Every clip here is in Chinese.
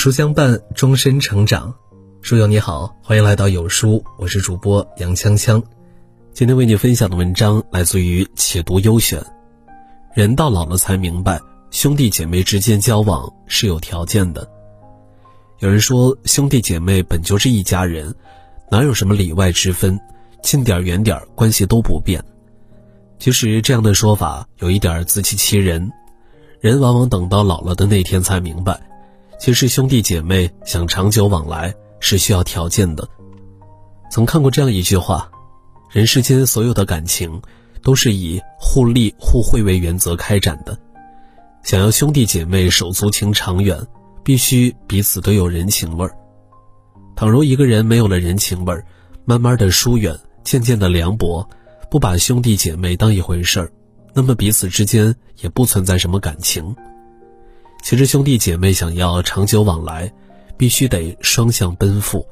书相伴，终身成长。书友你好，欢迎来到有书，我是主播杨锵锵。今天为你分享的文章来自于且读优选。人到老了才明白，兄弟姐妹之间交往是有条件的。有人说，兄弟姐妹本就是一家人，哪有什么里外之分，近点远点关系都不变。其实这样的说法有一点自欺欺人，人往往等到老了的那天才明白。其实兄弟姐妹想长久往来是需要条件的。曾看过这样一句话：人世间所有的感情都是以互利互惠为原则开展的。想要兄弟姐妹手足情长远，必须彼此都有人情味儿。倘若一个人没有了人情味儿，慢慢的疏远，渐渐的凉薄，不把兄弟姐妹当一回事儿，那么彼此之间也不存在什么感情。其实兄弟姐妹想要长久往来，必须得双向奔赴，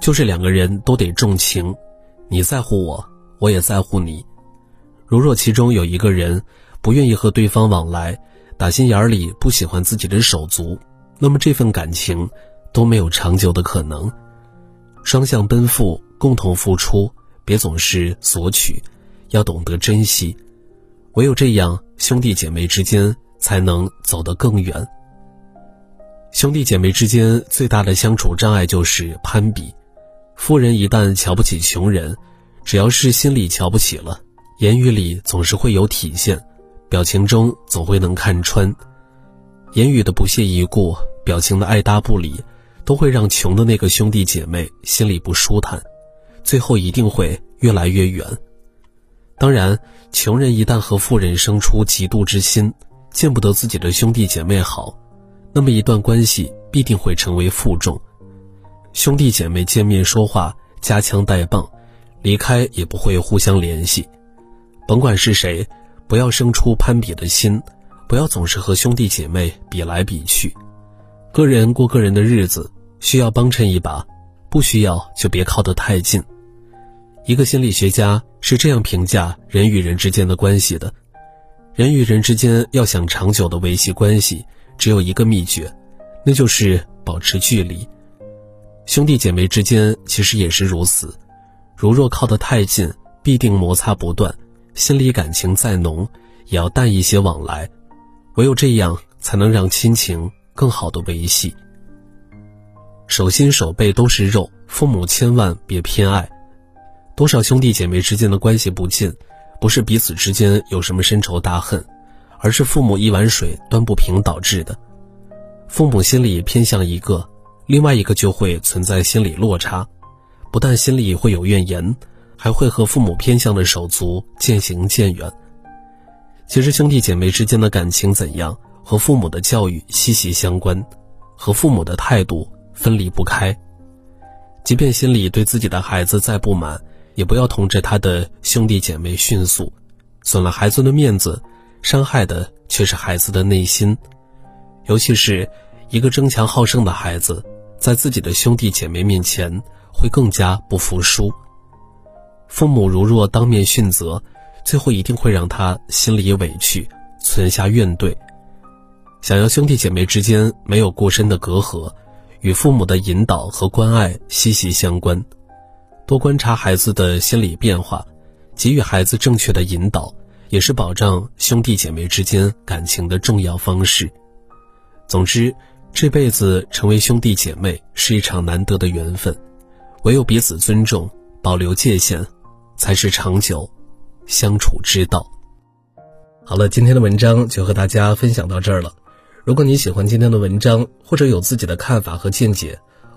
就是两个人都得重情，你在乎我，我也在乎你。如若其中有一个人不愿意和对方往来，打心眼里不喜欢自己的手足，那么这份感情都没有长久的可能。双向奔赴，共同付出，别总是索取，要懂得珍惜。唯有这样，兄弟姐妹之间。才能走得更远。兄弟姐妹之间最大的相处障碍就是攀比。富人一旦瞧不起穷人，只要是心里瞧不起了，言语里总是会有体现，表情中总会能看穿。言语的不屑一顾，表情的爱搭不理，都会让穷的那个兄弟姐妹心里不舒坦，最后一定会越来越远。当然，穷人一旦和富人生出嫉妒之心。见不得自己的兄弟姐妹好，那么一段关系必定会成为负重。兄弟姐妹见面说话夹枪带棒，离开也不会互相联系。甭管是谁，不要生出攀比的心，不要总是和兄弟姐妹比来比去。个人过个人的日子，需要帮衬一把，不需要就别靠得太近。一个心理学家是这样评价人与人之间的关系的。人与人之间要想长久的维系关系，只有一个秘诀，那就是保持距离。兄弟姐妹之间其实也是如此，如若靠得太近，必定摩擦不断，心里感情再浓，也要淡一些往来。唯有这样，才能让亲情更好的维系。手心手背都是肉，父母千万别偏爱。多少兄弟姐妹之间的关系不近。不是彼此之间有什么深仇大恨，而是父母一碗水端不平导致的。父母心里偏向一个，另外一个就会存在心理落差，不但心里会有怨言，还会和父母偏向的手足渐行渐远。其实兄弟姐妹之间的感情怎样，和父母的教育息息相关，和父母的态度分离不开。即便心里对自己的孩子再不满。也不要同着他的兄弟姐妹迅速，损了孩子的面子，伤害的却是孩子的内心。尤其是一个争强好胜的孩子，在自己的兄弟姐妹面前会更加不服输。父母如若当面训责，最后一定会让他心里委屈，存下怨怼。想要兄弟姐妹之间没有过深的隔阂，与父母的引导和关爱息息相关。多观察孩子的心理变化，给予孩子正确的引导，也是保障兄弟姐妹之间感情的重要方式。总之，这辈子成为兄弟姐妹是一场难得的缘分，唯有彼此尊重、保留界限，才是长久相处之道。好了，今天的文章就和大家分享到这儿了。如果你喜欢今天的文章，或者有自己的看法和见解，